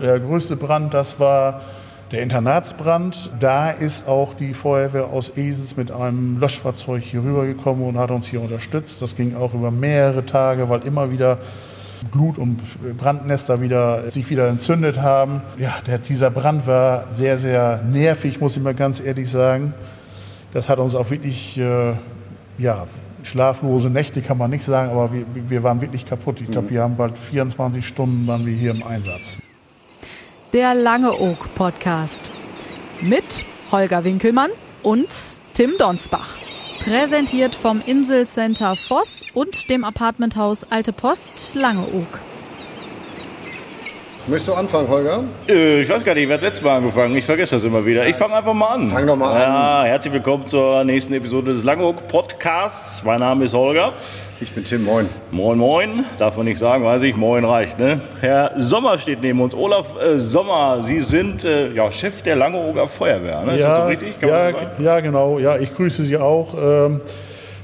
der größte Brand, das war der Internatsbrand. Da ist auch die Feuerwehr aus Esens mit einem Löschfahrzeug hier rübergekommen und hat uns hier unterstützt. Das ging auch über mehrere Tage, weil immer wieder Glut- und Brandnester wieder, sich wieder entzündet haben. Ja, der, dieser Brand war sehr, sehr nervig, muss ich mal ganz ehrlich sagen. Das hat uns auch wirklich, äh, ja, schlaflose Nächte kann man nicht sagen, aber wir, wir waren wirklich kaputt. Ich glaube, wir haben bald 24 Stunden waren wir hier im Einsatz. Der Lange Oak Podcast mit Holger Winkelmann und Tim Donsbach. Präsentiert vom Inselcenter Voss und dem Apartmenthaus Alte Post Langeoog. Möchtest du anfangen, Holger? Äh, ich weiß gar nicht, wer hat letztes Mal angefangen? Ich vergesse das immer wieder. Ich fange einfach mal an. Fang doch mal an. Ja, herzlich willkommen zur nächsten Episode des Langeoog Podcasts. Mein Name ist Holger. Ich bin Tim, moin. Moin, moin. Darf man nicht sagen, weiß ich. Moin reicht, ne? Herr Sommer steht neben uns. Olaf äh, Sommer, Sie sind äh, ja, Chef der Langeoger Feuerwehr, ne? Ist ja, das so richtig? Kann ja, ja, genau. Ja, ich grüße Sie auch. Ähm,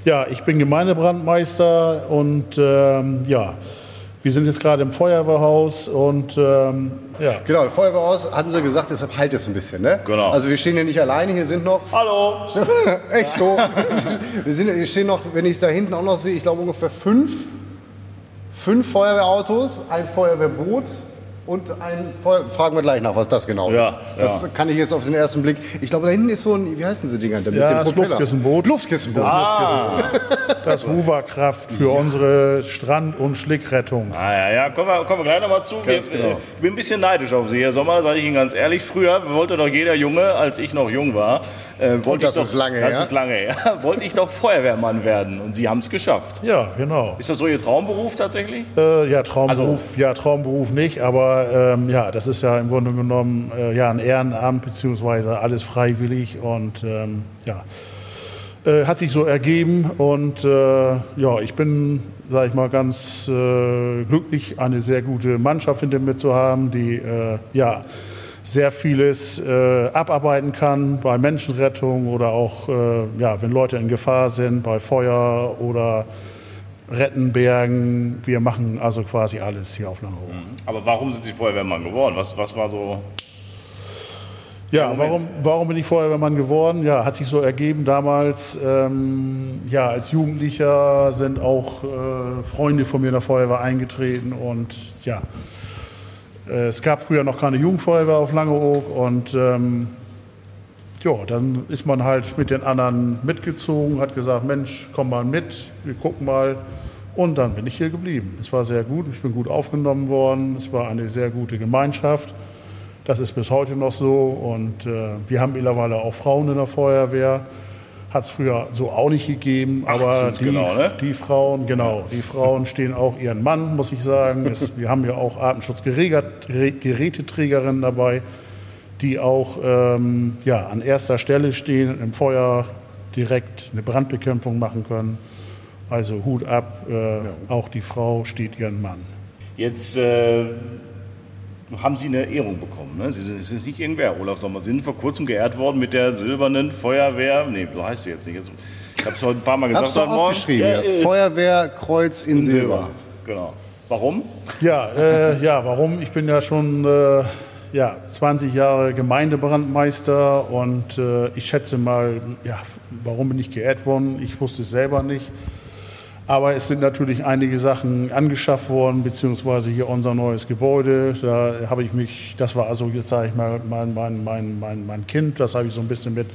ja, ich bin Gemeindebrandmeister und ähm, ja, wir sind jetzt gerade im Feuerwehrhaus und ähm, ja. Genau, Feuerwehrhaus hatten sie gesagt, deshalb halt es ein bisschen, ne? Genau. Also wir stehen hier nicht alleine, hier sind noch. Hallo. Echt so. wir, sind, hier stehen noch, wenn ich da hinten auch noch sehe, ich glaube ungefähr fünf, fünf Feuerwehrautos, ein Feuerwehrboot und ein. Fragen wir gleich nach, was das genau Ja, ist. Das ja. kann ich jetzt auf den ersten Blick. Ich glaube, da hinten ist so ein, wie heißen sie Dinger? Mit Ja, dem das. Luftkissenboot. Luftkissenboot. Ah, Das Hooverkraft für unsere Strand- und Schlickrettung. ah ja, ja, kommen wir, kommen wir gleich nochmal zu. Wir, genau. äh, ich bin ein bisschen neidisch auf Sie, Herr Sommer, sage ich Ihnen ganz ehrlich. Früher wollte doch jeder Junge, als ich noch jung war, äh, wollte das ich doch, ist lange das her. ist lange her, wollte ich doch Feuerwehrmann werden. Und Sie haben es geschafft. Ja, genau. Ist das so Ihr Traumberuf tatsächlich? Äh, ja, Traumberuf, Also- ja, Traumberuf nicht, aber ähm, ja, das ist ja im Grunde genommen äh, ja, ein Ehrenamt beziehungsweise alles freiwillig und ähm, ja, äh, hat sich so ergeben und äh, ja, ich bin, sage ich mal, ganz äh, glücklich, eine sehr gute Mannschaft hinter mir zu haben, die äh, ja sehr vieles äh, abarbeiten kann bei Menschenrettung oder auch, ja, wenn Leute in Gefahr sind, bei Feuer oder Retten, Bergen. Wir machen also quasi alles hier auf Langeoog. Aber warum sind Sie Feuerwehrmann geworden? Was, was war so. Ja, warum, warum bin ich Feuerwehrmann geworden? Ja, hat sich so ergeben damals. Ähm, ja, als Jugendlicher sind auch äh, Freunde von mir in der Feuerwehr eingetreten und ja, äh, es gab früher noch keine Jugendfeuerwehr auf Langeoog und ähm, ja, dann ist man halt mit den anderen mitgezogen, hat gesagt, Mensch, komm mal mit, wir gucken mal. Und dann bin ich hier geblieben. Es war sehr gut, ich bin gut aufgenommen worden, es war eine sehr gute Gemeinschaft. Das ist bis heute noch so. Und äh, wir haben mittlerweile auch Frauen in der Feuerwehr. Hat es früher so auch nicht gegeben. aber die, genau, ne? die Frauen, genau, die Frauen stehen auch ihren Mann, muss ich sagen. Es, wir haben ja auch Atemschutzgeräteträgerinnen dabei, die auch ähm, ja, an erster Stelle stehen, im Feuer direkt eine Brandbekämpfung machen können. Also Hut ab, äh, auch die Frau steht ihren Mann. Jetzt äh, haben Sie eine Ehrung bekommen. Ne? Sie sind, Sie sind nicht irgendwer, Olaf Sommer. Sie sind vor kurzem geehrt worden mit der silbernen Feuerwehr. Nee, so heißt sie jetzt nicht. Ich habe es heute ein paar Mal gesagt. Hab's heute aufgeschrieben. Ja, Ja, äh, Feuerwehrkreuz in, in Silber. Silber. Genau. Warum? Ja, äh, ja, warum? Ich bin ja schon äh, ja, 20 Jahre Gemeindebrandmeister und äh, ich schätze mal, ja, warum bin ich geehrt worden? Ich wusste es selber nicht. Aber es sind natürlich einige Sachen angeschafft worden, beziehungsweise hier unser neues Gebäude. Da habe ich mich, das war also jetzt sage ich mal mein, mein, mein, mein, mein Kind, das habe ich so ein bisschen mit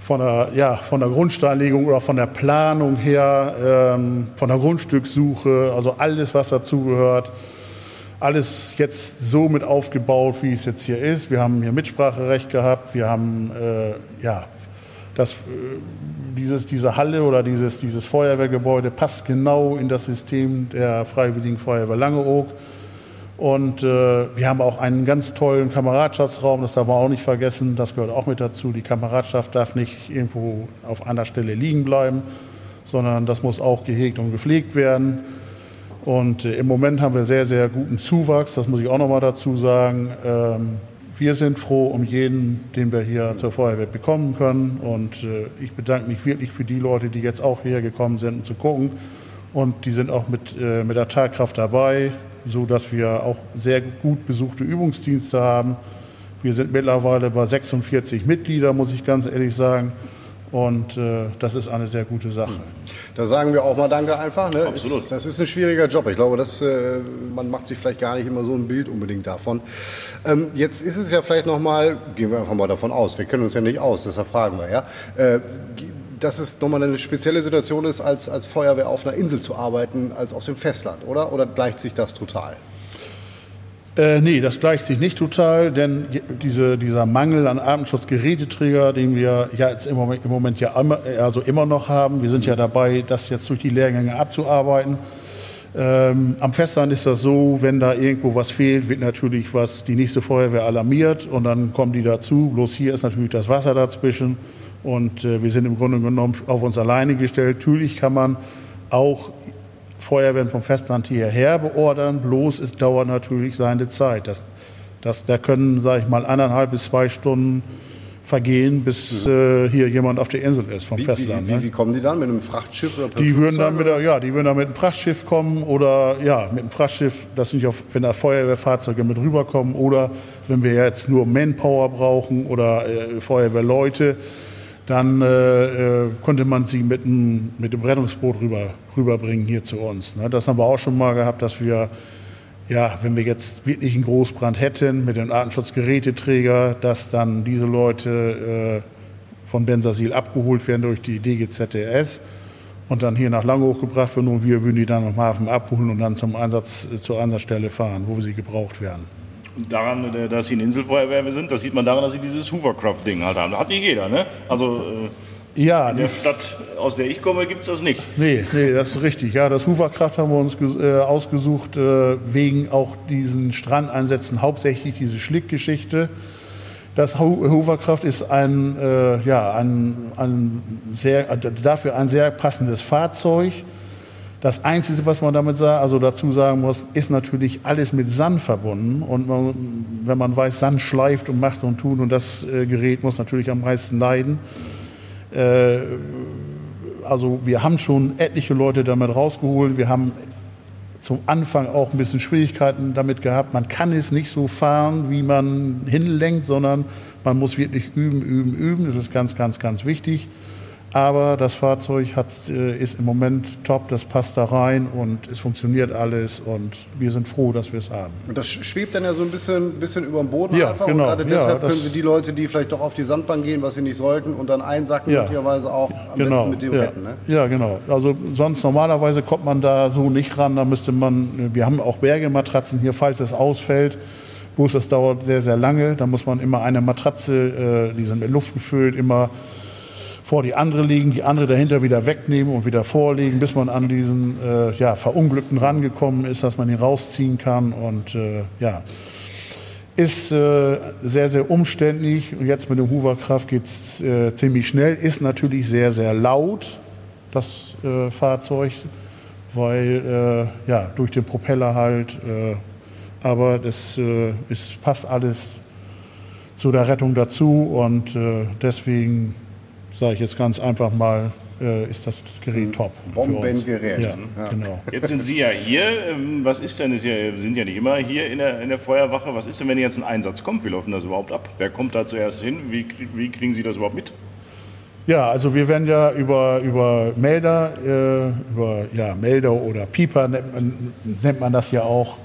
von der, ja, von der Grundsteinlegung oder von der Planung her, ähm, von der Grundstückssuche, also alles, was dazugehört, alles jetzt so mit aufgebaut, wie es jetzt hier ist. Wir haben hier Mitspracherecht gehabt, wir haben äh, ja, das, äh, dieses, diese Halle oder dieses, dieses Feuerwehrgebäude passt genau in das System der Freiwilligen Feuerwehr Langeoog. Und äh, wir haben auch einen ganz tollen Kameradschaftsraum, das darf man auch nicht vergessen, das gehört auch mit dazu. Die Kameradschaft darf nicht irgendwo auf einer Stelle liegen bleiben, sondern das muss auch gehegt und gepflegt werden. Und äh, im Moment haben wir sehr, sehr guten Zuwachs, das muss ich auch noch mal dazu sagen. Ähm, wir sind froh um jeden, den wir hier zur Feuerwehr bekommen können. Und äh, ich bedanke mich wirklich für die Leute, die jetzt auch hierher gekommen sind, um zu gucken. Und die sind auch mit, äh, mit der Tatkraft dabei. so dass wir auch sehr gut besuchte Übungsdienste haben. Wir sind mittlerweile bei 46 Mitgliedern, muss ich ganz ehrlich sagen. Und äh, das ist eine sehr gute Sache. Da sagen wir auch mal Danke einfach. Ne? Absolut. Ist, das ist ein schwieriger Job. Ich glaube, das, äh, man macht sich vielleicht gar nicht immer so ein Bild unbedingt davon. Ähm, jetzt ist es ja vielleicht nochmal, gehen wir einfach mal davon aus, wir kennen uns ja nicht aus, deshalb fragen wir ja, äh, dass es nochmal eine spezielle Situation ist, als, als Feuerwehr auf einer Insel zu arbeiten, als auf dem Festland, oder? Oder gleicht sich das total? Äh, nee, das gleicht sich nicht total, denn diese, dieser Mangel an Atemschutzgeräteträger, den wir ja jetzt im Moment, im Moment ja immer, also immer noch haben, wir sind ja dabei, das jetzt durch die Lehrgänge abzuarbeiten. Ähm, am Festland ist das so, wenn da irgendwo was fehlt, wird natürlich was die nächste Feuerwehr alarmiert und dann kommen die dazu. Bloß hier ist natürlich das Wasser dazwischen und äh, wir sind im Grunde genommen auf uns alleine gestellt. Natürlich kann man auch Feuerwehren vom Festland hierher beordern, bloß es dauert natürlich seine Zeit. Das, das, da können, sage ich mal, eineinhalb bis zwei Stunden vergehen, bis äh, hier jemand auf der Insel ist vom Wie, Festland. wie, wie, ne? wie kommen die dann? Mit einem Frachtschiff oder Die würden dann mit, der, ja, die würden dann mit einem Frachtschiff kommen oder ja, mit einem Frachtschiff, das sind ja, wenn da Feuerwehrfahrzeuge mit rüberkommen oder wenn wir jetzt nur Manpower brauchen oder äh, Feuerwehrleute, dann äh, äh, konnte man sie mit dem, mit dem Rettungsboot rüber, rüberbringen hier zu uns. Ne? Das haben wir auch schon mal gehabt, dass wir, ja, wenn wir jetzt wirklich einen Großbrand hätten mit dem Artenschutzgeräteträger, dass dann diese Leute äh, von Bensasil abgeholt werden durch die DGZTS und dann hier nach Langhoch gebracht werden und wir würden die dann am Hafen abholen und dann zum Einsatz, äh, zur Einsatzstelle fahren, wo sie gebraucht werden. Daran, äh, dass sie eine Inselfeuerwehr sind, das sieht man daran, dass sie dieses Hoovercraft-Ding halt haben. Das hat nicht jeder, ne? Also Ja, äh, in der Stadt, aus der ich komme, gibt es das nicht. Nee, nee, das ist richtig. Ja, das Hooverkraft haben wir uns äh, ausgesucht, äh, wegen auch diesen Strandeinsätzen, hauptsächlich diese Schlickgeschichte. Das Ho- Hooverkraft ist ein, äh, ja, ein, ein sehr, äh, dafür ein sehr passendes Fahrzeug. Das Einzige, was man damit sa- also dazu sagen muss, ist natürlich alles mit Sand verbunden. Und man, wenn man weiß, Sand schleift und macht und tut, und das äh, Gerät muss natürlich am meisten leiden. Äh, also wir haben schon etliche Leute damit rausgeholt. Wir haben zum Anfang auch ein bisschen Schwierigkeiten damit gehabt. Man kann es nicht so fahren, wie man hinlenkt, sondern man muss wirklich üben, üben, üben. Das ist ganz, ganz, ganz wichtig. Aber das Fahrzeug hat, äh, ist im Moment top, das passt da rein und es funktioniert alles und wir sind froh, dass wir es haben. Und das schwebt dann ja so ein bisschen, bisschen über dem Boden Ja, einfach. genau. Und gerade Ja, deshalb das- können Sie die Leute, die vielleicht doch auf die Sandbahn gehen, was sie nicht sollten, und dann einsacken, Ja. möglicherweise auch am besten mit dem ja. retten. Ne? ja, genau. Also sonst normalerweise kommt man da so nicht ran. Da müsste man, wir haben auch Bergematratzen hier, falls es ausfällt. Bloß das dauert sehr, sehr lange. Da muss man immer eine Matratze, äh, die sind mit Luft gefüllt, immer vor die andere legen, die andere dahinter wieder wegnehmen und wieder vorlegen, bis man an diesen äh, ja, Verunglückten rangekommen ist, dass man ihn rausziehen kann. Und äh, ja, ist äh, sehr, sehr umständlich. Und jetzt mit dem Hooverkraft geht es äh, ziemlich schnell. Ist natürlich sehr, sehr laut, das äh, Fahrzeug, weil äh, ja, durch den Propeller halt. Aber das ist, passt alles zu der Rettung dazu. Und deswegen sage ich jetzt ganz einfach mal, äh, ist das Gerät top. für uns. Bombengerät. Ja, Ja. genau. Jetzt sind Sie ja hier. Ähm, Was ist denn, Sie sind ja nicht immer hier in der, in der Feuerwache. Was ist denn, wenn jetzt ein Einsatz kommt? Wie läuft denn das überhaupt ab? Wer kommt da zuerst hin? Wie, wie kriegen Sie das überhaupt mit? Ja, also wir werden ja über, über Melder, äh, über ja, Melder oder Pieper nennt man, nennt man das ja auch,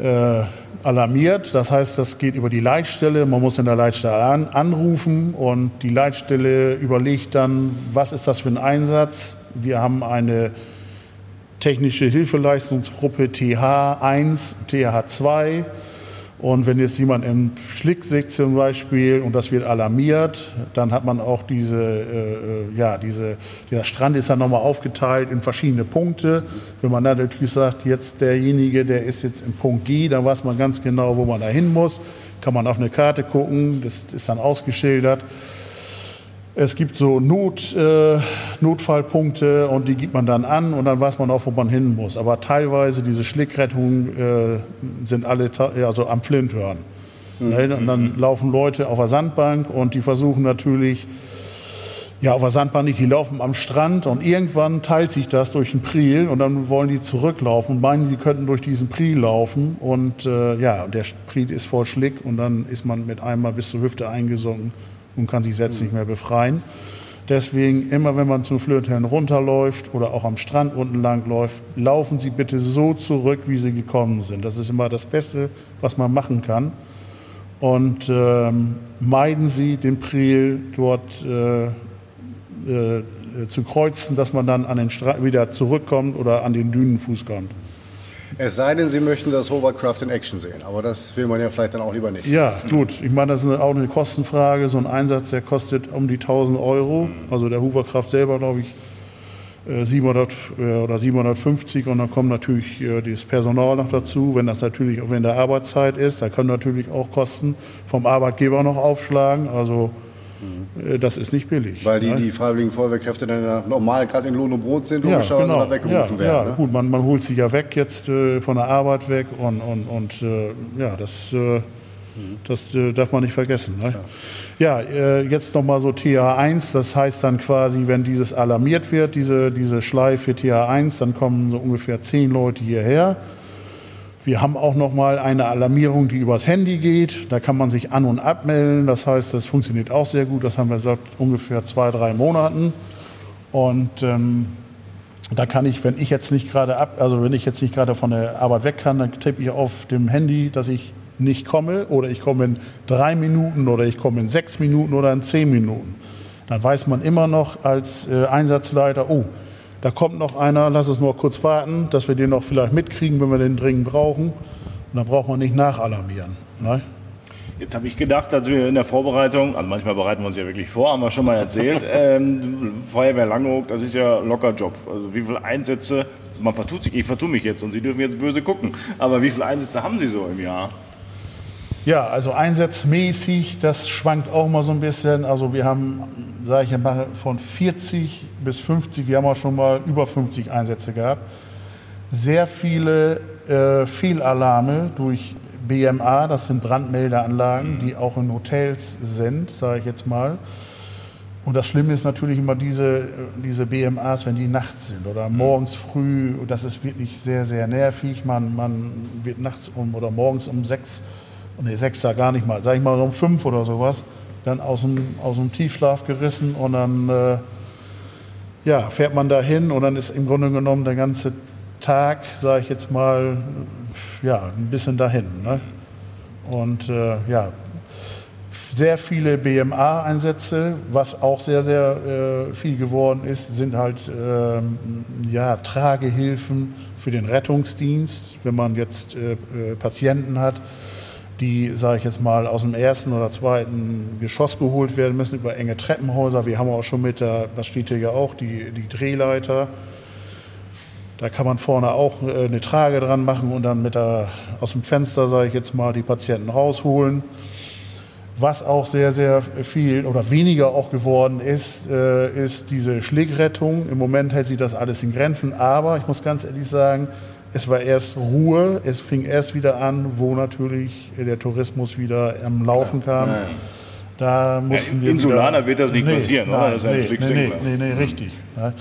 äh, alarmiert. Das heißt, das geht über die Leitstelle. Man muss in der Leitstelle an, anrufen und die Leitstelle überlegt dann, was ist das für ein Einsatz. Wir haben eine technische Hilfeleistungsgruppe TH1, TH2. Und wenn jetzt jemand im Schlick sitzt zum Beispiel und das wird alarmiert, dann hat man auch diese, äh, äh, ja, diese, dieser Strand ist dann nochmal aufgeteilt in verschiedene Punkte. Wenn man dann natürlich sagt, jetzt derjenige, der ist jetzt im Punkt G, dann weiß man ganz genau, wo man da hin muss. Kann man auf eine Karte gucken, das ist dann ausgeschildert. Es gibt so Not, äh, Notfallpunkte und die gibt man dann an und dann weiß man auch, wo man hin muss. Aber teilweise diese Schlickrettungen äh, sind alle also am Flint hören. Ne? Und dann laufen Leute auf der Sandbank und die versuchen natürlich Ja, auf der Sandbahn nicht, die laufen am Strand und irgendwann teilt sich das durch den Priel und dann wollen die zurücklaufen und meinen, sie könnten durch diesen Priel laufen und äh, ja, der Priel ist voll Schlick und dann ist man mit einmal bis zur Hüfte eingesunken und kann sich selbst nicht mehr befreien. Deswegen immer, wenn man zum Flöten runterläuft oder auch am Strand unten lang läuft, laufen Sie bitte so zurück, wie Sie gekommen sind. Das ist immer das Beste, was man machen kann. Und ähm, meiden Sie den Priel dort äh, äh, zu kreuzen, dass man dann an den wieder zurückkommt oder an den Dünenfuß kommt. Es sei denn, Sie möchten das Hovercraft in Action sehen, aber das will man ja vielleicht dann auch lieber nicht. Ja, gut. Ich meine, das ist auch eine Kostenfrage. So ein Einsatz, der kostet um die 1000 Euro. Also der Hovercraft selber, glaube ich, 700 äh, äh, oder 750 und dann kommt natürlich das Personal noch dazu, wenn das natürlich auch in der Arbeitszeit ist. Da können natürlich auch Kosten vom Arbeitgeber noch aufschlagen. Also Mhm. Das ist nicht billig. Weil die, ne? die freiwilligen Feuerwehrkräfte dann normal gerade in Lohn und Brot sind, logischerweise ja, genau. weggerufen ja, werden. Ja, ne? gut, man, man holt sie ja weg jetzt äh, von der Arbeit weg und, und, und äh, ja, das, äh, das äh, darf man nicht vergessen. Ne? Ja, äh, jetzt nochmal so TA1, das heißt dann quasi, wenn dieses alarmiert wird, diese, diese Schleife TA1, dann kommen so ungefähr zehn Leute hierher wir haben auch noch mal eine Alarmierung, die übers Handy geht. Da kann man sich an- und abmelden. Das heißt, das funktioniert auch sehr gut. Das haben wir seit ungefähr zwei, drei Monaten. Und ähm, da kann ich, wenn ich jetzt nicht gerade ab, also wenn ich jetzt nicht gerade von der Arbeit weg kann, dann tippe ich auf dem Handy, dass ich nicht komme oder ich komme in drei Minuten oder ich komme in sechs Minuten oder in zehn Minuten. Dann weiß man immer noch als äh, Einsatzleiter, oh, da kommt noch einer, lass es nur kurz warten, dass wir den noch vielleicht mitkriegen, wenn wir den dringend brauchen. Und dann braucht man nicht nachalarmieren. Ne? Jetzt habe ich gedacht, als wir in der Vorbereitung, also manchmal bereiten wir uns ja wirklich vor, haben wir schon mal erzählt, ähm, Feuerwehr Langeoog, das ist ja locker Job. Also wie viele Einsätze, man vertut sich, ich vertue mich jetzt und Sie dürfen jetzt böse gucken, aber wie viele Einsätze haben Sie so im Jahr? Ja, also einsatzmäßig, das schwankt auch mal so ein bisschen. Also wir haben, sage ich mal, von 40 bis 50, wir haben auch schon mal über 50 Einsätze gehabt. Sehr viele äh, Fehlalarme durch BMA, das sind Brandmeldeanlagen, die auch in Hotels sind, sage ich jetzt mal. Und das Schlimme ist natürlich immer diese, diese BMAs, wenn die nachts sind oder morgens früh. Das ist wirklich sehr, sehr nervig. Man, man wird nachts um oder morgens um sechs nee, sechs Jahre gar nicht mal, sag ich mal um fünf oder sowas, dann aus dem, aus dem Tiefschlaf gerissen und dann äh, ja, fährt man da hin und dann ist im Grunde genommen der ganze Tag, sage ich jetzt mal, ja, ein bisschen dahin. Ne? Und äh, ja, sehr viele BMA-Einsätze, was auch sehr, sehr äh, viel geworden ist, sind halt ähm, ja, Tragehilfen für den Rettungsdienst, wenn man jetzt äh, äh Patienten hat die, sage ich jetzt mal, aus dem ersten oder zweiten Geschoss geholt werden müssen über enge Treppenhäuser. Wir haben auch schon mit der, das steht hier ja auch, die, die Drehleiter. Da kann man vorne auch äh, eine Trage dran machen und dann mit der, aus dem Fenster, sage ich jetzt mal, die Patienten rausholen. Was auch sehr, sehr viel oder weniger auch geworden ist, äh, ist diese Schlägrettung. Im Moment hält sich das alles in Grenzen, aber ich muss ganz ehrlich sagen, es war erst Ruhe, es fing erst wieder an, wo natürlich der Tourismus wieder am Laufen kam. Ja. Da mussten ja, wir. Insulaner wird das nicht nee, passieren, nein, oder? Das ist ein nee, nee, nee, nee, richtig. Ja.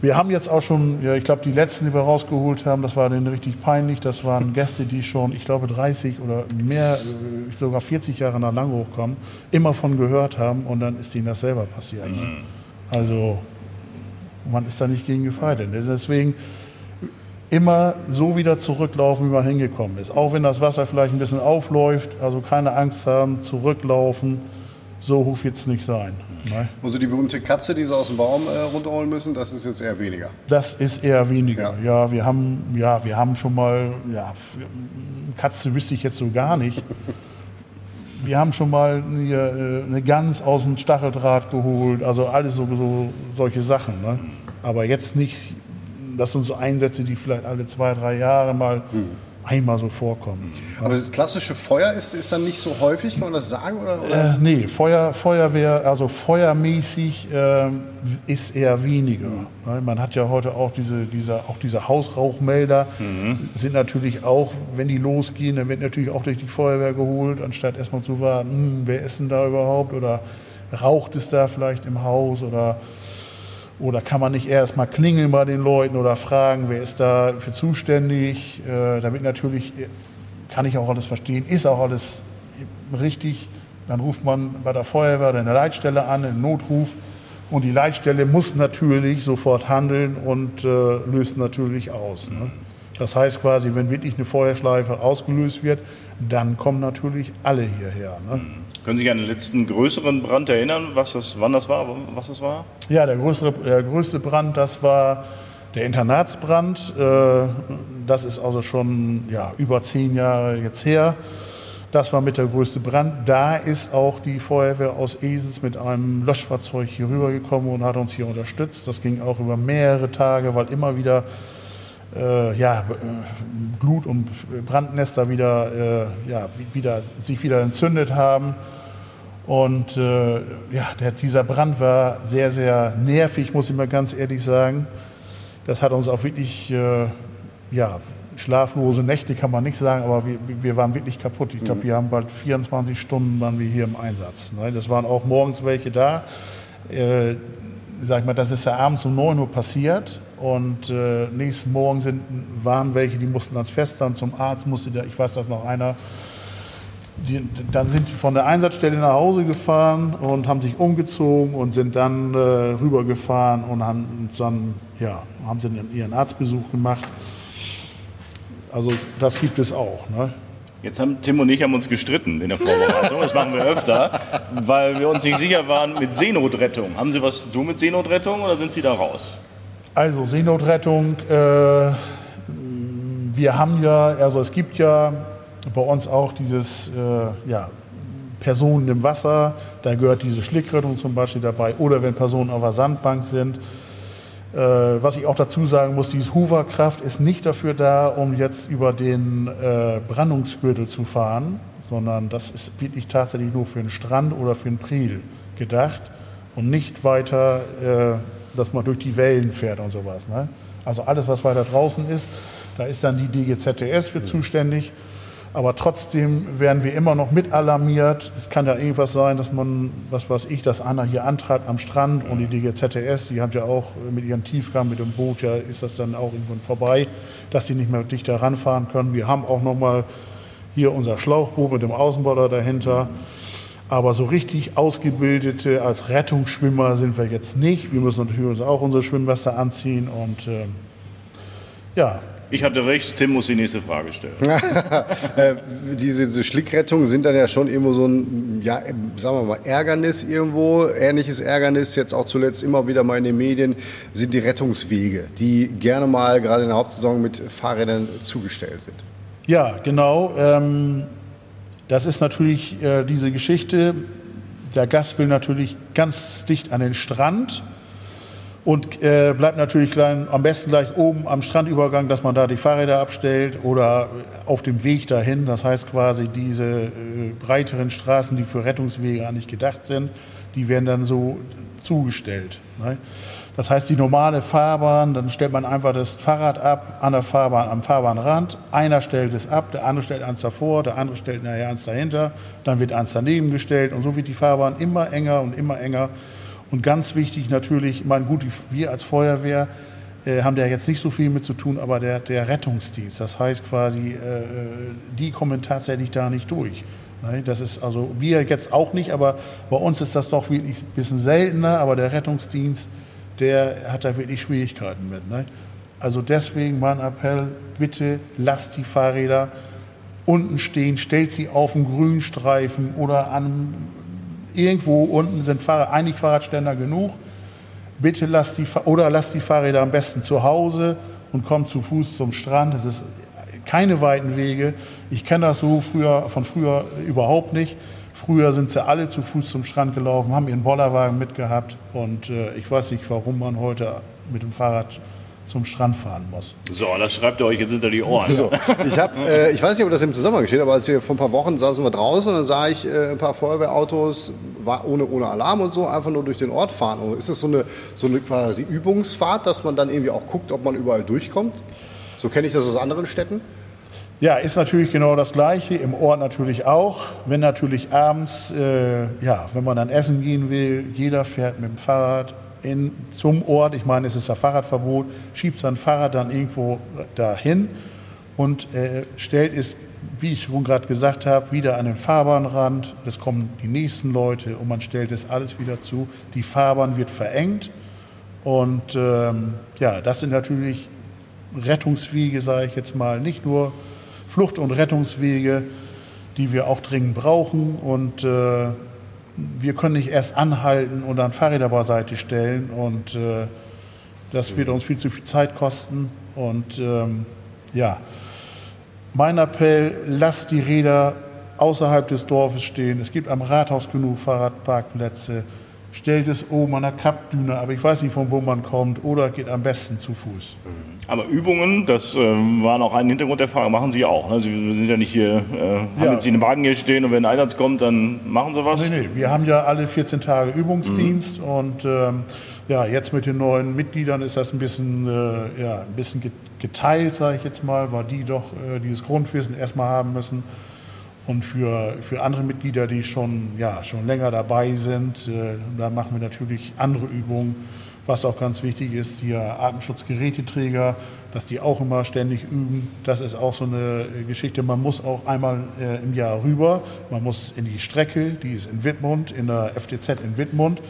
Wir haben jetzt auch schon, ja, ich glaube, die letzten, die wir rausgeholt haben, das war denen richtig peinlich. Das waren Gäste, die schon, ich glaube, 30 oder mehr, äh, sogar 40 Jahre nach Lang hochkommen, immer von gehört haben und dann ist ihnen das selber passiert. Mhm. Also, man ist da nicht gegen gefeiert. Deswegen immer so wieder zurücklaufen, wie man hingekommen ist. Auch wenn das Wasser vielleicht ein bisschen aufläuft, also keine Angst haben, zurücklaufen. So hoch wird es nicht sein. Ne? Also die berühmte Katze, die sie aus dem Baum äh, runterholen müssen, das ist jetzt eher weniger. Das ist eher weniger. Ja, ja wir haben, ja, wir haben schon mal, ja, Katze wüsste ich jetzt so gar nicht. wir haben schon mal eine, eine Gans aus dem Stacheldraht geholt, also alles so, so solche Sachen. Ne? Aber jetzt nicht das sind so Einsätze, die vielleicht alle zwei, drei Jahre mal mhm. einmal so vorkommen. Aber das klassische Feuer ist, ist dann nicht so häufig, kann man das sagen? Oder, oder? Äh, nee, Feuer, Feuerwehr, also feuermäßig äh, ist eher weniger. Mhm. Man hat ja heute auch diese, diese, auch diese Hausrauchmelder, mhm. sind natürlich auch, wenn die losgehen, dann wird natürlich auch durch die Feuerwehr geholt, anstatt erstmal zu warten, hm, wer ist denn da überhaupt oder raucht es da vielleicht im Haus oder, oder kann man nicht erst mal klingeln bei den Leuten oder fragen, wer ist da für zuständig, äh, damit natürlich, äh, kann ich auch alles verstehen, ist auch alles richtig, dann ruft man bei der Feuerwehr oder in der Leitstelle an, einen Notruf und die Leitstelle muss natürlich sofort handeln und äh, löst natürlich aus. Ne? Das heißt quasi, wenn wirklich eine Feuerschleife ausgelöst wird, dann kommen natürlich alle hierher. Ne? Können Sie sich an den letzten größeren Brand erinnern, was das, wann das war, was das war? Ja, der, größere, der größte Brand, das war der Internatsbrand. Äh, das ist also schon ja, über zehn Jahre jetzt her. Das war mit der größte Brand. Da ist auch die Feuerwehr aus Esens mit einem Löschfahrzeug hier rübergekommen und hat uns hier unterstützt. Das ging auch über mehrere Tage, weil immer wieder äh, ja, Blut- und Brandnester wieder, äh, ja, wieder, sich wieder entzündet haben. Und äh, ja, der, dieser Brand war sehr, sehr nervig, muss ich mal ganz ehrlich sagen. Das hat uns auch wirklich, äh, ja, schlaflose Nächte kann man nicht sagen, aber wir, wir waren wirklich kaputt. Ich glaube, mhm. wir haben bald 24 Stunden waren wir hier im Einsatz. Ne? Das waren auch morgens welche da. Äh, sag mal, das ist ja abends um 9 Uhr passiert und äh, nächsten Morgen sind, waren welche, die mussten ans Festland zum Arzt, musste der, ich weiß das noch einer, die, dann sind die von der Einsatzstelle nach Hause gefahren und haben sich umgezogen und sind dann äh, rübergefahren und haben dann, ja, haben sie ihren Arztbesuch gemacht. Also das gibt es auch. Ne? Jetzt haben Tim und ich haben uns gestritten in der Vorbereitung. Das machen wir öfter, weil wir uns nicht sicher waren mit Seenotrettung. Haben Sie was zu tun mit Seenotrettung oder sind Sie da raus? Also Seenotrettung, äh, wir haben ja, also es gibt ja bei uns auch dieses, äh, ja, Personen im Wasser, da gehört diese Schlickrettung zum Beispiel dabei, oder wenn Personen auf der Sandbank sind. Äh, was ich auch dazu sagen muss, diese Hooverkraft ist nicht dafür da, um jetzt über den äh, Brandungsgürtel zu fahren, sondern das ist wirklich tatsächlich nur für den Strand oder für den Priel gedacht und nicht weiter äh, dass man durch die Wellen fährt und sowas. Ne? Also alles, was weiter draußen ist, da ist dann die DGZTS für zuständig. Aber trotzdem werden wir immer noch mit alarmiert. Es kann ja irgendwas sein, dass man, was weiß ich, dass einer hier antrat am Strand und die DGZTS, die haben ja auch mit ihrem Tiefgang, mit dem Boot, ja, ist das dann auch irgendwann vorbei, dass sie nicht mehr dichter ranfahren können. Wir haben auch noch mal hier unser Schlauchboot mit dem Außenboller dahinter. Aber so richtig ausgebildete als Rettungsschwimmer sind wir jetzt nicht. Wir müssen natürlich uns auch unsere Schwimmweste anziehen und äh, ja. Ich hatte recht, Tim muss die nächste Frage stellen. äh, diese, diese Schlickrettungen sind dann ja schon irgendwo so ein, ja, sagen wir mal, Ärgernis irgendwo. Ähnliches Ärgernis, jetzt auch zuletzt immer wieder mal in den Medien, sind die Rettungswege, die gerne mal gerade in der Hauptsaison mit Fahrrädern zugestellt sind. Ja, genau. Ähm das ist natürlich äh, diese Geschichte. Der Gast will natürlich ganz dicht an den Strand und äh, bleibt natürlich klein, am besten gleich oben am Strandübergang, dass man da die Fahrräder abstellt oder auf dem Weg dahin. Das heißt quasi diese äh, breiteren Straßen, die für Rettungswege eigentlich gedacht sind, die werden dann so zugestellt. Ne? Das heißt, die normale Fahrbahn, dann stellt man einfach das Fahrrad ab an der Fahrbahn, am Fahrbahnrand. Einer stellt es ab, der andere stellt eins davor, der andere stellt nachher eins dahinter, dann wird eins daneben gestellt und so wird die Fahrbahn immer enger und immer enger. Und ganz wichtig natürlich, ich meine, gut, wir als Feuerwehr äh, haben da jetzt nicht so viel mit zu tun, aber der, der Rettungsdienst, das heißt quasi, äh, die kommen tatsächlich da nicht durch. Ne, das ist also wir jetzt auch nicht, aber bei uns ist das doch wirklich ein bisschen seltener, aber der Rettungsdienst, der hat da wirklich Schwierigkeiten mit. Ne? Also deswegen mein Appell, bitte lasst die Fahrräder unten stehen, stellt sie auf den Grünstreifen oder an irgendwo unten sind Fahrrad, eigentlich Fahrradständer genug. Bitte lasst die oder lasst die Fahrräder am besten zu Hause und kommt zu Fuß zum Strand. Es ist keine weiten Wege. Ich kenne das so früher, von früher überhaupt nicht. Früher sind sie alle zu Fuß zum Strand gelaufen, haben ihren Bollerwagen mitgehabt und äh, ich weiß nicht, warum man heute mit dem Fahrrad zum Strand fahren muss. So, das schreibt ihr euch jetzt hinter die Ohren. So, ich, hab, äh, ich weiß nicht, ob das im Zusammenhang steht, aber als wir vor ein paar Wochen saßen wir draußen und dann sah ich äh, ein paar Feuerwehrautos war ohne, ohne Alarm und so einfach nur durch den Ort fahren. Und ist das so eine, so eine quasi Übungsfahrt, dass man dann irgendwie auch guckt, ob man überall durchkommt? So kenne ich das aus anderen Städten. Ja, ist natürlich genau das Gleiche, im Ort natürlich auch. Wenn natürlich abends, äh, ja, wenn man dann essen gehen will, jeder fährt mit dem Fahrrad in, zum Ort. Ich meine, es ist das Fahrradverbot, schiebt sein Fahrrad dann irgendwo dahin und äh, stellt es, wie ich schon gerade gesagt habe, wieder an den Fahrbahnrand. Es kommen die nächsten Leute und man stellt es alles wieder zu. Die Fahrbahn wird verengt und ähm, ja, das sind natürlich Rettungswege, sage ich jetzt mal, nicht nur Flucht- und Rettungswege, die wir auch dringend brauchen. Und äh, wir können nicht erst anhalten und dann Fahrräder beiseite stellen. Und äh, das wird uns viel zu viel Zeit kosten. Und ähm, ja, mein Appell, lasst die Räder außerhalb des Dorfes stehen. Es gibt am Rathaus genug Fahrradparkplätze. Stellt es oben an der Kappdüne, aber ich weiß nicht, von wo man kommt, oder geht am besten zu Fuß. Aber Übungen, das äh, war noch ein Hintergrund der Frage, machen Sie auch. Ne? Sie sind ja nicht hier, äh, haben Ja. jetzt einen Wagen hier stehen und wenn ein Einsatz kommt, dann machen Sie was. Nee, nee, wir haben ja alle 14 Tage Übungsdienst und ähm, ja, jetzt mit den neuen Mitgliedern ist das ein bisschen, äh, ja, ein bisschen get- geteilt, sage ich jetzt mal, weil die doch äh, dieses Grundwissen erstmal haben müssen. Und für, für andere Mitglieder, die schon, ja, schon länger dabei sind, äh, da machen wir natürlich andere Übungen. Was auch ganz wichtig ist, hier Atemschutzgeräteträger, dass die auch immer ständig üben. Das ist auch so eine Geschichte. Man muss auch einmal äh, im Jahr rüber. Man muss in die Strecke, die ist in Wittmund, in der FTZ in Wittmund.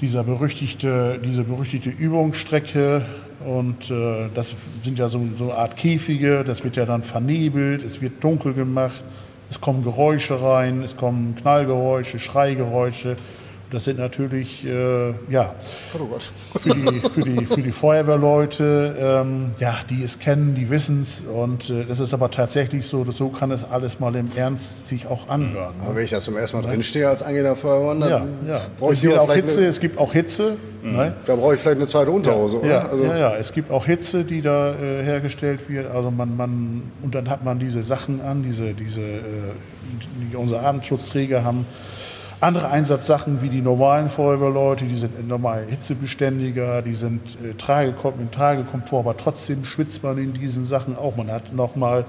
Dieser berüchtigte, diese berüchtigte Übungsstrecke und äh, das sind ja so, so eine Art Käfige, das wird ja dann vernebelt, es wird dunkel gemacht, es kommen Geräusche rein, es kommen Knallgeräusche, Schreigeräusche. Das sind natürlich, äh, ja, Oh für die, für die, für die Feuerwehrleute, ähm, ja, die es kennen, die wissen es. Und äh, es ist aber tatsächlich so, dass so kann es alles mal im Ernst sich auch anhören. Aber wenn ich da zum ersten Mal drinstehe als angehender Feuerwehrmann, dann Ja, ja. brauche ich auch Hitze, eine, es gibt auch Hitze. Ne? da brauche ich vielleicht eine zweite Unterhose, oder? Ja, Also, ja, ja, es gibt auch Hitze, die da äh, hergestellt wird. Also man, man, und dann hat man diese Sachen an, diese, diese, äh, die unsere Abendschutzträger haben andere Einsatzsachen wie die normalen Feuerwehrleute, die sind normal hitzebeständiger, die sind äh, Tragekom im Tragekomfort, aber trotzdem schwitzt man in diesen Sachen auch. Man hat nochmal,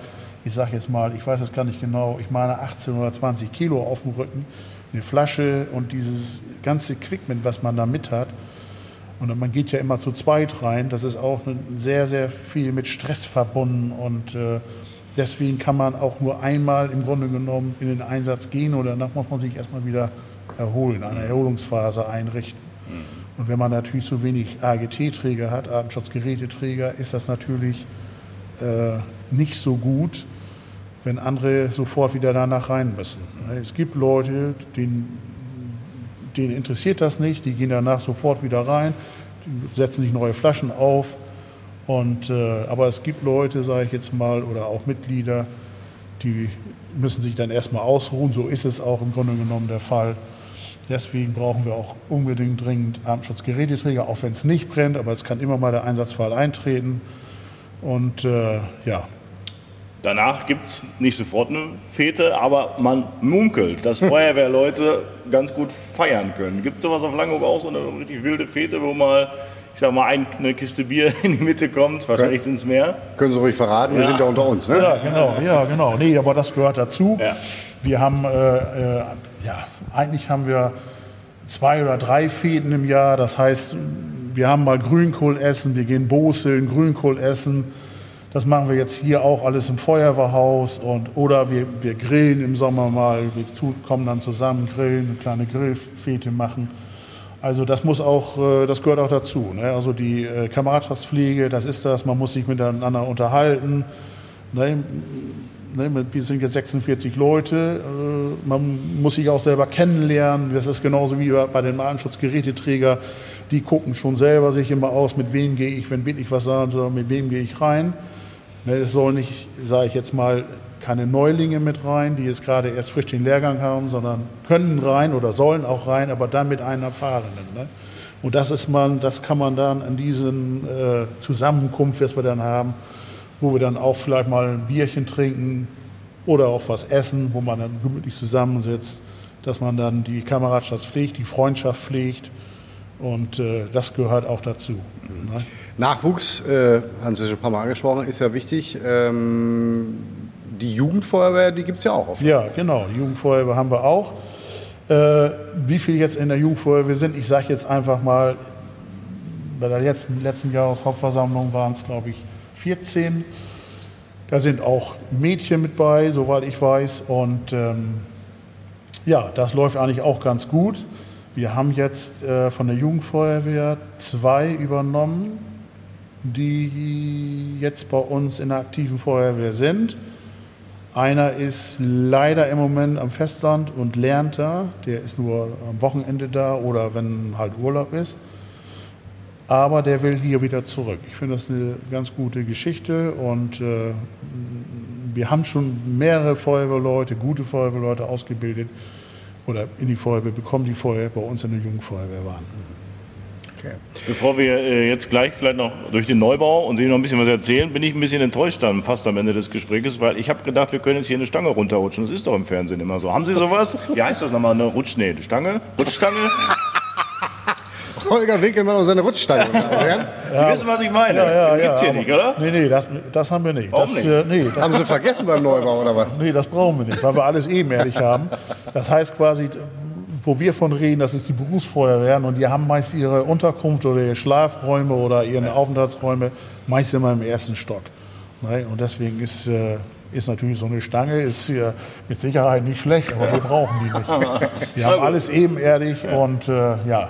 ich sage jetzt mal, ich weiß es gar nicht genau, ich meine 18 oder 20 Kilo auf dem Rücken, eine Flasche und dieses ganze Equipment, was man da mit hat. Und man geht ja immer zu zweit rein. Das ist auch sehr, sehr viel mit Stress verbunden. Und äh, deswegen kann man auch nur einmal im Grunde genommen in den Einsatz gehen oder danach muss man sich erstmal wieder erholen, eine Erholungsphase einrichten. Und wenn man natürlich zu wenig AGT-Träger hat, Atemschutzgeräteträger, ist das natürlich äh, nicht so gut, wenn andere sofort wieder danach rein müssen. Es gibt Leute, denen denen interessiert das nicht, die gehen danach sofort wieder rein, setzen sich neue Flaschen auf. Und, äh, aber es gibt Leute, sage ich jetzt mal, oder auch Mitglieder, die müssen sich dann erstmal ausruhen. So ist es auch im Grunde genommen der Fall. Deswegen brauchen wir auch unbedingt dringend Atemschutzgeräteträger, auch wenn es nicht brennt, aber es kann immer mal der Einsatzfall eintreten. Und äh, ja, Danach gibt es nicht sofort eine Fete, aber man munkelt, dass Feuerwehrleute ganz gut feiern können. Gibt es sowas auf Langeoog auch, so eine richtig wilde Fete, wo mal, ich sag mal, ein- eine Kiste Bier in die Mitte kommt? Wahrscheinlich sind es mehr. können Sie ruhig verraten, wir sind ja unter uns, ne? Ja, genau, ja, genau. Nee, aber das gehört dazu. Ja. Wir haben, äh, äh, ja, eigentlich haben wir zwei oder drei Fäden im Jahr. Das heißt, wir haben mal Grünkohl essen, wir gehen Boseln, Grünkohl essen. Das machen wir jetzt hier auch alles im Feuerwehrhaus und oder wir, wir grillen im Sommer mal, wir kommen dann zusammen, grillen, eine kleine Grillfete machen. Also das muss auch, äh, das gehört auch dazu. Ne? Also die äh, Kameradschaftspflege, das ist das, man muss sich miteinander unterhalten. Ne? Ne? Wir sind jetzt 46 Leute, äh, man muss sich auch selber kennenlernen. Das ist genauso wie bei den Atemschutzgeräteträger. Die gucken schon selber sich immer aus, mit wem gehe ich, wenn wirklich was sagen soll, mit wem gehe ich rein. Ne, Es soll nicht, sage ich jetzt mal, keine Neulinge mit rein, die jetzt gerade erst frisch den Lehrgang haben, sondern können rein oder sollen auch rein, aber dann mit einem Erfahrenen. Ne? Und das ist man, das kann man dann an diesen äh, Zusammenkunft, was wir dann haben, wo wir dann auch vielleicht mal ein Bierchen trinken oder auch was essen, wo man dann gemütlich zusammensitzt, dass man dann die Kameradschaft pflegt, die Freundschaft pflegt. Und äh, das gehört auch dazu. Ne? Nachwuchs, äh, haben Sie schon ein paar Mal angesprochen, ist ja wichtig. Ähm, die Jugendfeuerwehr, die gibt es ja auch. Auf Ja, genau. Jugendfeuerwehr haben wir auch. Äh, wie viele jetzt in der Jugendfeuerwehr sind, ich sage jetzt einfach mal, bei der letzten, letzten Jahreshauptversammlung waren es, glaube ich, 14. Da sind auch Mädchen mit bei, soweit ich weiß. Und ähm, ja, das läuft eigentlich auch ganz gut. Wir haben jetzt äh, von der Jugendfeuerwehr zwei übernommen, die jetzt bei uns in der aktiven Feuerwehr sind. Einer ist leider im Moment am Festland und lernt da. Der ist nur am Wochenende da oder wenn halt Urlaub ist. Aber der will hier wieder zurück. Ich finde das eine ganz gute Geschichte und äh, wir haben schon mehrere Feuerwehrleute, gute Feuerwehrleute ausgebildet oder in die Feuerwehr bekommen, die vorher bei uns in der Jugendfeuerwehr waren. Okay. Bevor wir äh, jetzt gleich vielleicht noch durch den Neubau und Sie noch ein bisschen was erzählen, bin ich ein bisschen enttäuscht dann fast am Ende des Gesprächs, weil ich habe gedacht, wir können jetzt hier eine Stange runterrutschen. Das ist doch im Fernsehen immer so. Haben Sie sowas? Wie heißt das nochmal? Eine Rutsch, nee, eine Stange? Rutschstange? Holger Winkelmann und seine Rutschstange. Sie wissen, was ich meine. Gibt's hier aber- nicht, oder? Nee, nee, das, das haben wir nicht. Warum das, nicht? Äh, nee, das, Haben Sie vergessen beim Neubau oder was? nee, das brauchen wir nicht, weil wir alles ebenerdig haben. Das heißt quasi, wo wir von reden, das ist die Berufsfeuerwehren und die haben meist ihre Unterkunft oder ihre Schlafräume oder ihre Aufenthaltsräume meist immer im ersten Stock. Ne? Und deswegen ist, äh, ist natürlich so eine Stange ist äh, mit Sicherheit nicht schlecht, aber wir brauchen die nicht. Wir haben alles ebenerdig und äh, ja.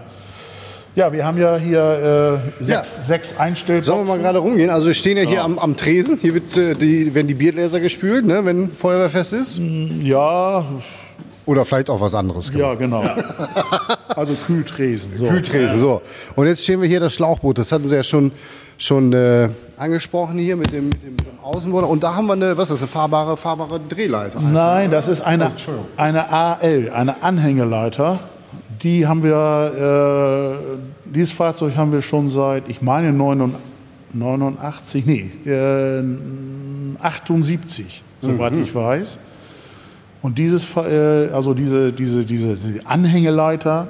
Ja, wir haben ja hier äh, sechs, sechs Einstellboxen. Sollen wir mal gerade rumgehen? Also wir stehen ja hier am, am Tresen. Hier wird, äh, die, werden die Biergläser gespült, ne, wenn Feuerwehrfest ist. Ja, Oder vielleicht auch was anderes. ja, genau. Also Kühltresen. So. Kühltresen, so. Und jetzt stehen wir hier das Schlauchboot. Das hatten Sie ja schon, schon äh, angesprochen hier mit dem, mit dem, mit dem Außenborder. Und da haben wir eine, was ist das, eine fahrbare, fahrbare Drehleiter. Nein, das ist eine, eine AL, eine Anhängeleiter. Die haben wir, äh, dieses Fahrzeug haben wir schon seit, ich meine, 89, nee, äh, 78, soweit ich weiß. Und dieses, äh, also diese, diese, diese, diese Anhängeleiter,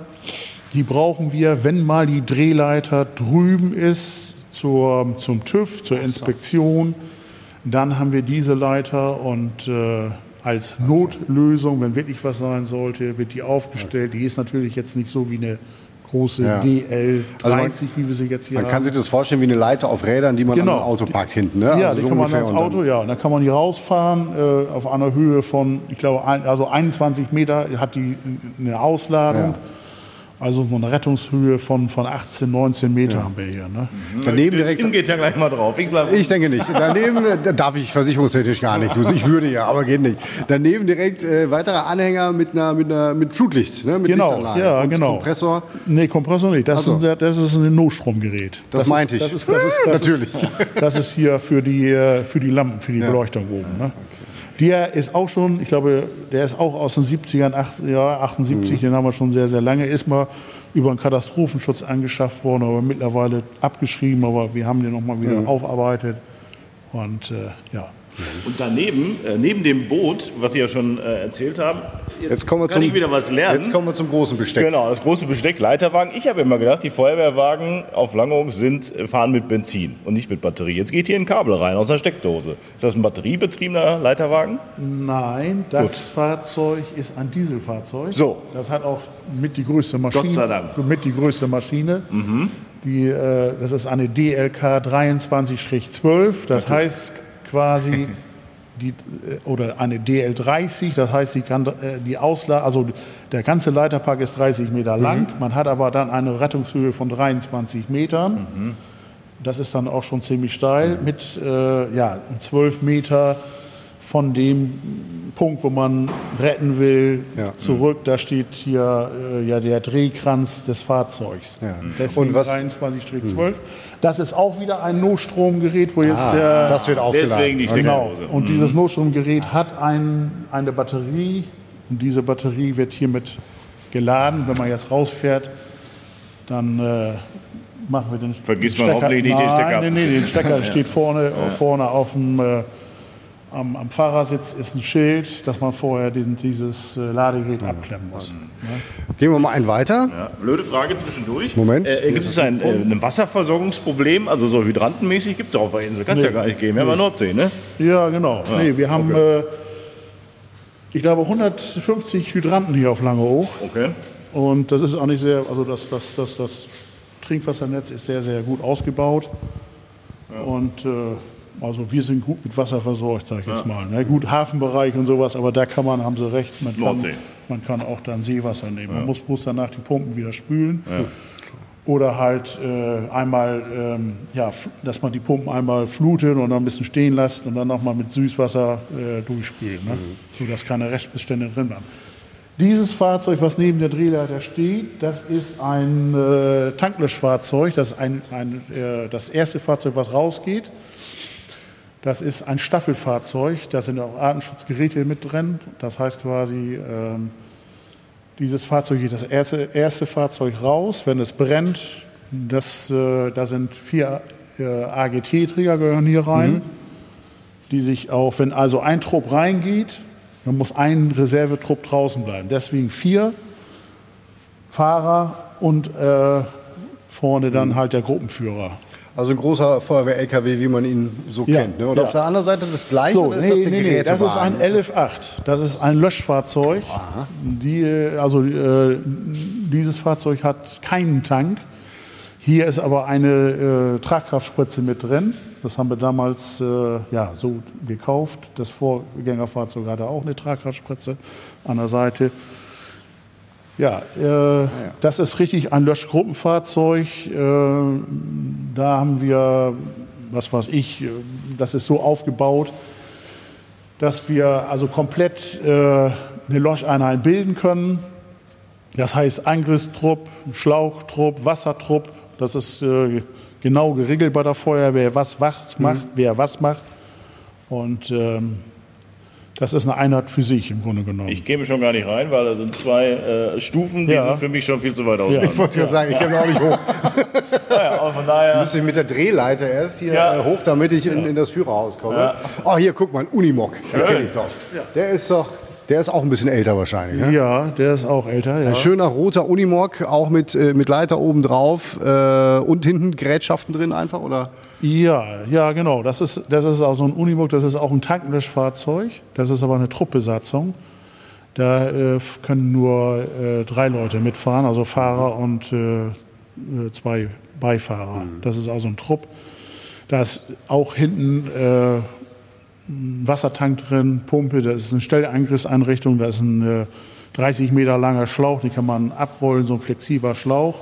die brauchen wir, wenn mal die Drehleiter drüben ist zur, zum TÜV, zur Inspektion. Dann haben wir diese Leiter und äh, als Notlösung, wenn wirklich was sein sollte, wird die aufgestellt. Die ist natürlich jetzt nicht so wie eine große Ja. DL30, Also man- wie wir sie jetzt hier Man haben. kann sich das vorstellen wie eine Leiter auf Rädern, die man Genau. an ein Auto packt hinten. Ne? Ja, Also die so kann man ans Auto, ja. Und dann kann man die rausfahren äh, auf einer Höhe von, ich glaube, ein, also 21 Meter hat die eine Ausladung. Also so eine Rettungshöhe von, von 18, 19 Meter haben wir hier. Ne? Daneben direkt. Tim geht ja gleich mal drauf. Ich Ich denke nicht. Daneben darf ich versicherungstechnisch gar nicht. Ich würde ja, aber geht nicht. Daneben direkt äh, weiterer Anhänger mit einer mit einer mit Flutlicht, ne? mit Genau, Lichtanlage ja, und genau. Kompressor. Nee, Kompressor nicht. Das, so. ist, das ist ein Notstromgerät. Das ist- meinte ich. Das ist, das ist, das Natürlich. Ist, das ist hier für die, äh, für die Lampen, für die Beleuchtung oben. Ne? Der ist auch schon, ich glaube, der ist auch aus den 70ern, 80, ja, 78, Mhm. den haben wir schon sehr, sehr lange. Ist mal über den Katastrophenschutz angeschafft worden, aber mittlerweile abgeschrieben, aber wir haben den nochmal wieder Mhm. aufarbeitet. Und äh, ja. Und daneben, äh, neben dem Boot, was Sie ja schon äh, erzählt haben, Jetzt kommen wir kann zum ich wieder was lernen. Jetzt kommen wir zum großen Besteck. Genau, das große Besteck, Leiterwagen. Ich habe immer gedacht, die Feuerwehrwagen auf Langeoog sind, äh, fahren mit Benzin und nicht mit Batterie. Jetzt geht hier ein Kabel rein aus einer Steckdose. Ist das ein batteriebetriebener Leiterwagen? Nein, das Gut. Fahrzeug ist ein Dieselfahrzeug. So. Das hat auch mit die größte Maschine. Gott sei Dank. Mhm. Mit die größte Maschine. Die, äh, das ist eine DLK 23-12. Das heißt quasi die, äh, oder eine DL30. Das heißt, die, kann, äh, die Ausla also der ganze Leiterpark ist 30 Meter Mhm. lang. Man hat aber dann eine Rettungshöhe von 23 Metern. Mhm. Das ist dann auch schon ziemlich steil mit äh, ja, 12 Meter von dem Punkt, wo man retten will, Ja. zurück. Da steht hier äh, ja der Drehkranz des Fahrzeugs. Ja. Deswegen Und was- 23-12. Das ist auch wieder ein Notstromgerät, wo jetzt der Das wird aufgeladen. Deswegen die Genau. Steckdose. Und dieses Notstromgerät hat ein, eine Batterie und diese Batterie wird hiermit geladen. Wenn man jetzt rausfährt, dann äh, machen wir den Vergisst man hoffentlich nicht den Nein, Stecker Nee, den Stecker steht vorne, vorne auf dem, äh, am, am Fahrersitz ist ein Schild, dass man vorher den, dieses äh, Ladegerät abklemmen muss. Gehen wir mal einen weiter. Ja, blöde Frage zwischendurch. Moment. Äh, gibt es ein, äh, ein Wasserversorgungsproblem? Also so hydrantenmäßig gibt es auf der Insel. Kann es ja gar nicht geben. Wir haben ja Nordsee, ne? Ja, genau. nee, wir haben, äh, ich glaube, 150 Hydranten hier auf Langeoog. Okay. Und das ist auch nicht sehr, also das, das, das, das Trinkwassernetz ist sehr, sehr gut ausgebaut. Und äh, also wir sind gut mit Wasser versorgt, sag ich jetzt mal. Ne? Gut, Hafenbereich und sowas, aber da kann man, haben Sie recht, man kann, Nordsee. man kann auch dann Seewasser nehmen. Man muss bloß danach die Pumpen wieder spülen. Oder halt äh, einmal, ähm, ja, dass man die Pumpen einmal flutet und dann ein bisschen stehen lässt und dann nochmal mit Süßwasser äh, durchspült, ne? sodass keine Restbestände drin bleiben. Dieses Fahrzeug, was neben der Drehleiter steht, das ist ein äh, Tanklöschfahrzeug. Das ist ein, ein, äh, das erste Fahrzeug, was rausgeht. Das ist ein Staffelfahrzeug. Da sind auch Artenschutzgeräte mit drin. Das heißt quasi, ähm, dieses Fahrzeug geht das erste, erste Fahrzeug raus, wenn es brennt. Das, äh, da sind vier äh, AGT-Träger gehören hier rein, die sich auch, wenn also ein Trupp reingeht, dann muss ein Reservetrupp draußen bleiben. Deswegen vier Fahrer und äh, vorne dann halt der Gruppenführer. Also ein großer Feuerwehr-LKW, wie man ihn so Ja, kennt. Ne? Und ja. auf der anderen Seite das gleiche So, ist nee, das nee, nee, das ist ein Gerätewagen? LF8. Das ist ein Löschfahrzeug. Die, äh, also äh, dieses Fahrzeug hat keinen Tank. Hier ist aber eine äh, Tragkraftspritze mit drin. Das haben wir damals äh, ja, so gekauft. Das Vorgängerfahrzeug hatte auch eine Tragkraftspritze an der Seite. Ja, äh, das ist richtig ein Löschgruppenfahrzeug. Äh, da haben wir, was weiß ich, äh, das ist so aufgebaut, dass wir also komplett äh, eine Loscheinheit bilden können. Das heißt Angriffstrupp, Schlauchtrupp, Wassertrupp. Das ist äh, genau geregelt bei der Feuerwehr, was was macht, wer was macht. Und ähm, das ist eine Einheit für sich im Grunde genommen. Ich käme schon gar nicht rein, weil da sind zwei äh, Stufen, die Ja. sind für mich schon viel zu weit auseinander. Ich wollte gerade sagen, ich komme auch nicht hoch. Ja, aber von daher. Müsste ich mit der Drehleiter erst hier Ja. äh, hoch, damit ich in, in das Führerhaus komme. Oh, hier, guck mal, ein Unimog. Den kenne ich doch. Der ist doch, der ist auch ein bisschen älter wahrscheinlich. Ne? ja, der ist auch älter. Ja. Ein schöner roter Unimog, auch mit, äh, mit Leiter oben drauf äh, und hinten Gerätschaften drin einfach, oder? Ja, ja, genau. Das ist, das ist auch so ein Unimog, das ist auch ein Tanklöschfahrzeug. Das ist aber eine Truppbesatzung. Da äh, können nur äh, drei Leute mitfahren, also Fahrer und äh, äh, zwei Beifahrer. Das ist also ein Trupp. Da ist auch hinten äh, ein Wassertank drin, Pumpe, da ist eine Stellangriffseinrichtung, da ist ein äh, 30 Meter langer Schlauch, den kann man abrollen, so ein flexibler Schlauch.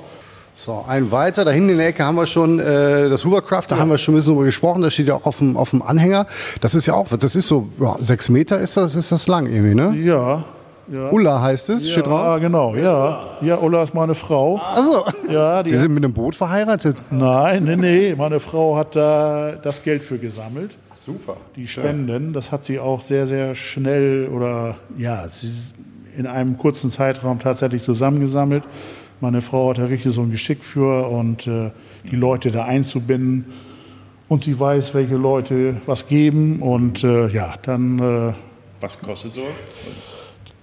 So, ein weiter. Da hinten in der Ecke haben wir schon äh, das Hovercraft, da haben wir schon ein bisschen drüber gesprochen. Das steht ja auch auf dem, auf dem Anhänger. Das ist ja auch, das ist so, ja, sechs Meter ist das, ist das lang irgendwie, ne? Ja, ja. Ulla heißt es, steht Ja, drauf. genau, ja. Ja, Ulla ist meine Frau. Achso. Ja, die Sie sind mit einem Boot verheiratet? Nein, nee, nee. Meine Frau hat da das Geld für gesammelt. Super. Die Spenden, das hat sie auch sehr, sehr schnell oder ja, sie ist in einem kurzen Zeitraum tatsächlich zusammengesammelt. Meine Frau hat da richtig so ein Geschick für und äh, die Leute da einzubinden. Und sie weiß, welche Leute was geben. Und äh, ja, dann äh, Was kostet sowas?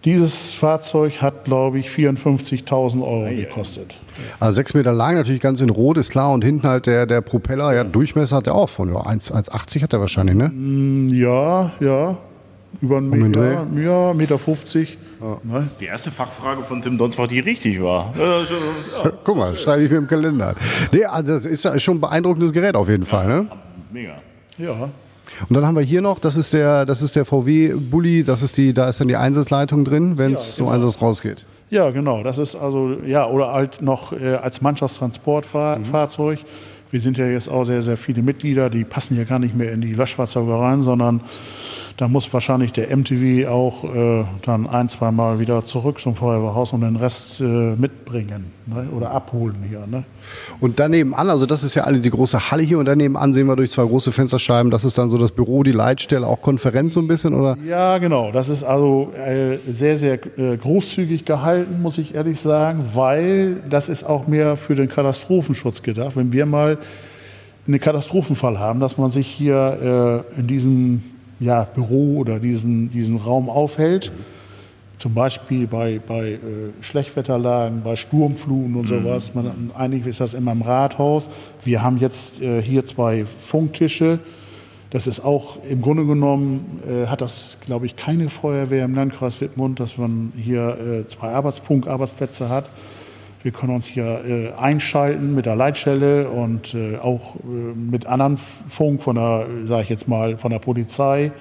dieses Fahrzeug hat, glaube ich, 54.000 Euro gekostet. Also sechs Meter lang, natürlich ganz in Rot, ist klar. Und hinten halt der, der Propeller, ja, Durchmesser hat der auch von ja, 1 1,80 hat er wahrscheinlich, ne? Ja, ja. Über einen den Meter, ja, Meter 50. Ne? Die erste Fachfrage von Tim Donsbach, die richtig war. So, ja, Guck mal, schreibe ich mir im Kalender. Nee, also das ist ja schon ein beeindruckendes Gerät auf jeden Fall, ne? mega. Ja. Und dann haben wir hier noch, das ist der, das ist der VW-Bully, das ist die, da ist dann die Einsatzleitung drin, wenn es zum Einsatz rausgeht. Ja, genau. Das ist also, ja, oder halt noch äh, als Mannschaftstransportfahrzeug. Wir sind ja jetzt auch sehr, sehr viele Mitglieder, die passen ja gar nicht mehr in die Löschfahrzeuge rein, sondern da muss wahrscheinlich der MTV auch äh, dann ein, zwei Mal wieder zurück zum Feuerwehrhaus und den Rest äh, mitbringen ne? oder abholen hier. Ne? Und daneben an, also das ist ja alle die große Halle hier und daneben an sehen wir durch zwei große Fensterscheiben, das ist dann so das Büro, die Leitstelle, auch Konferenz so ein bisschen, oder? Ja, genau. Das ist also äh, sehr, sehr äh, großzügig gehalten, muss ich ehrlich sagen, weil das ist auch mehr für den Katastrophenschutz gedacht. Wenn wir mal einen Katastrophenfall haben, dass man sich hier äh, in diesen ja, Büro oder diesen, diesen Raum aufhält. Zum Beispiel bei, bei äh, Schlechtwetterlagen, bei Sturmfluten und sowas. Man, eigentlich ist das immer im Rathaus. Wir haben jetzt äh, hier zwei Funktische. Das ist auch im Grunde genommen, äh, hat das, glaube ich, keine Feuerwehr im Landkreis Wittmund, dass man hier äh, zwei Arbeitspunkt-Arbeitsplätze hat. Wir können uns hier äh, einschalten mit der Leitstelle und äh, auch äh, mit anderen Funk von der, sage ich jetzt mal, von der Polizei.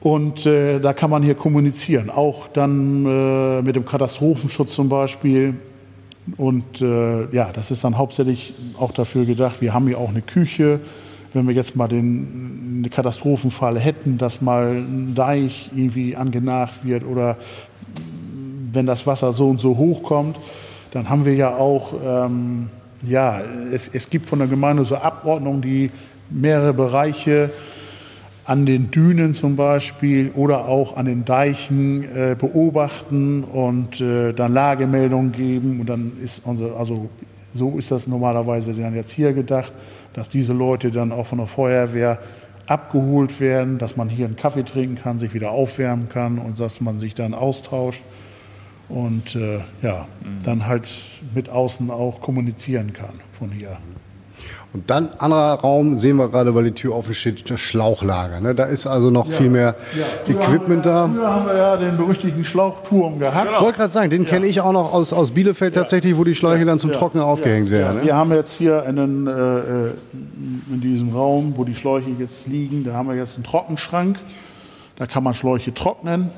Und äh, da kann man hier kommunizieren, auch dann äh, mit dem Katastrophenschutz zum Beispiel. Und äh, ja, das ist dann hauptsächlich auch dafür gedacht. Wir haben hier auch eine Küche. Wenn wir jetzt mal den Katastrophenfall hätten, dass mal ein Deich irgendwie angenagt wird oder wenn das Wasser so und so hoch kommt, dann haben wir ja auch, ähm, ja, es, es gibt von der Gemeinde so Abordnungen, die mehrere Bereiche an den Dünen zum Beispiel oder auch an den Deichen äh, beobachten und äh, dann Lagemeldungen geben. Und dann ist unsere, also so ist das normalerweise dann jetzt hier gedacht, dass diese Leute dann auch von der Feuerwehr abgeholt werden, dass man hier einen Kaffee trinken kann, sich wieder aufwärmen kann und dass man sich dann austauscht und äh, ja, dann halt mit außen auch kommunizieren kann von hier. Und dann anderer Raum, sehen wir gerade, weil die Tür offen steht, das Schlauchlager. Ne? Da ist also noch viel mehr Equipment da. Früher haben wir ja den berüchtigten Schlauchturm gehabt. Ich wollte gerade sagen, den kenne ich auch noch aus, aus Bielefeld tatsächlich, wo die Schläuche dann zum Trocknen aufgehängt werden. Ne? Wir haben jetzt hier einen, äh, äh, in diesem Raum, wo die Schläuche jetzt liegen, da haben wir jetzt einen Trockenschrank. Da kann man Schläuche trocknen.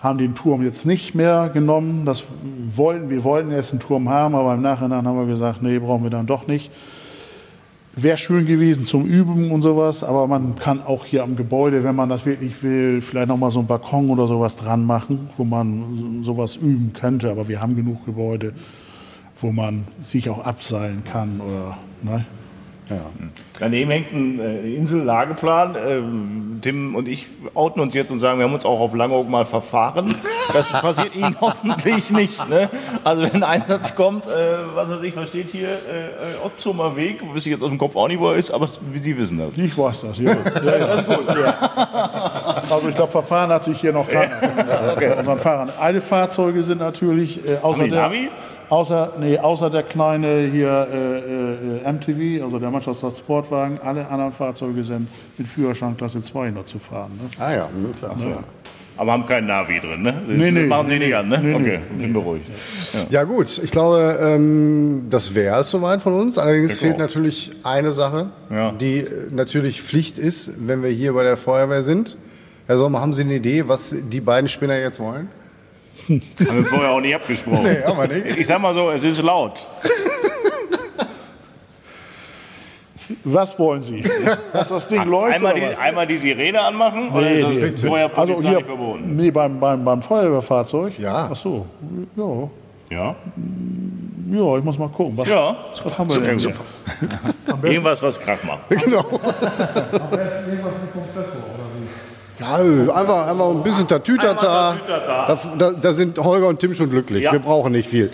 Haben den Turm jetzt nicht mehr genommen. Das wollten, wir wollten erst einen Turm haben, aber im Nachhinein haben wir gesagt, nee, brauchen wir dann doch nicht. Wäre schön gewesen zum Üben und sowas, aber man kann auch hier am Gebäude, wenn man das wirklich will, vielleicht nochmal so einen Balkon oder sowas dran machen, wo man sowas üben könnte. Aber wir haben genug Gebäude, wo man sich auch abseilen kann oder, ne? Daneben hängt ein äh, Insel-Lageplan. Ähm, Tim und ich outen uns jetzt und sagen, wir haben uns auch auf Langeoog mal verfahren. Das passiert Ihnen hoffentlich nicht. Ne? Also wenn ein Einsatz kommt, äh, was weiß ich, was steht hier, äh, äh, Otzumer Weg, wüsste ich jetzt aus dem Kopf auch nicht, wo er ist, aber wie Sie wissen das. Ich weiß das, ja. ja, ja. Das ist gut. Ja. Also ich glaube, verfahren hat sich hier noch keiner. Okay. Unseren Fahrern. Alle Fahrzeuge sind natürlich äh, außer der Navi? Außer nee, außer der kleine hier äh, äh, MTV, also der Mannschaftstransportwagen, alle anderen Fahrzeuge sind mit Führerschein Klasse 2 noch zu fahren. Ne? Ah ja, klar. Aber haben keinen Navi drin, ne? Das Nee, nee. machen Sie nicht an, ne? Nee, nee, okay, bin beruhigt. Ja gut, ich glaube, ähm, das wäre es soweit von uns. Allerdings Ich fehlt auch. natürlich eine Sache, Ja. die äh, natürlich Pflicht ist, wenn wir hier bei der Feuerwehr sind. Herr Sommer, haben Sie eine Idee, was die beiden Spinner jetzt wollen? Haben wir vorher auch nicht abgesprochen. Nee, haben wir nicht. Ich sag mal so, es ist laut. Was wollen Sie? Dass das Ding läuft Einmal oder die, was? einmal die Sirene anmachen oder Nee, ist das nee. vorher Also polizeilich hier, verboten? nee, beim, beim, beim Feuerwehrfahrzeug? Ja. Ach so, ja. Ja. Ja, ich muss mal gucken. Was, Ja. was haben wir denn hier? Irgendwas, was Krach macht. Genau. Ja, einfach, einfach ein bisschen Tatütata. Da, da, da sind Holger und Tim schon glücklich. Ja. Wir brauchen nicht viel.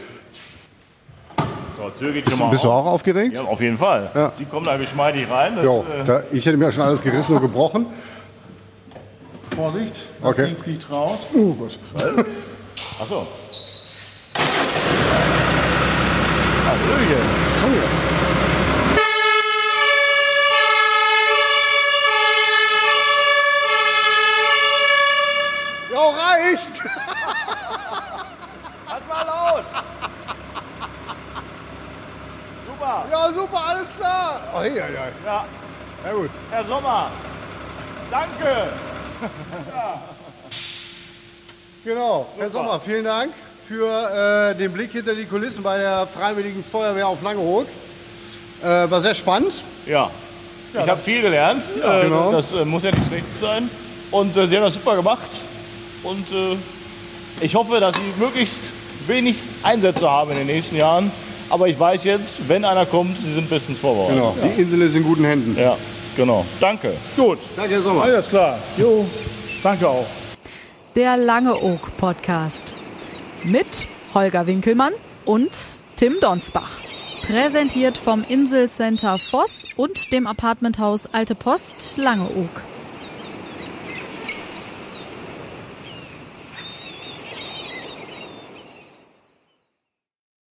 So, Tür geht schon mal Bist du auf. auch aufgeregt? Ja, auf jeden Fall. Ja. Sie kommen da geschmeidig rein. Das, Jo, äh, da, ich hätte mir schon alles gerissen und gebrochen. Vorsicht, das Okay. Ding fliegt raus. Oh Gott. ach so. Ja, reicht! Das war laut. Super. Ja, super, alles klar. Oh, hey, hey, hey. Ja, Ja, gut. Herr Sommer. Danke. Genau. Herr Sommer, vielen Dank für äh, den Blick hinter die Kulissen bei der Freiwilligen Feuerwehr auf Langeoog. Äh, war sehr spannend. Ja. Ich habe viel gelernt. äh, genau. Das äh, muss ja nicht schlecht sein. Und äh, Sie haben das super gemacht. Und äh, ich hoffe, dass Sie möglichst wenig Einsätze haben in den nächsten Jahren. Aber ich weiß jetzt, wenn einer kommt, Sie sind bestens vorbereitet. Genau. Die Insel ist in guten Händen. Ja, genau. Danke. Gut, Danke, Herr Sommer. alles klar. Jo, danke auch. Der Langeoog Podcast. Mit Holger Winkelmann und Tim Donsbach. Präsentiert vom Inselcenter Voss und dem Apartmenthaus Alte Post Langeoog.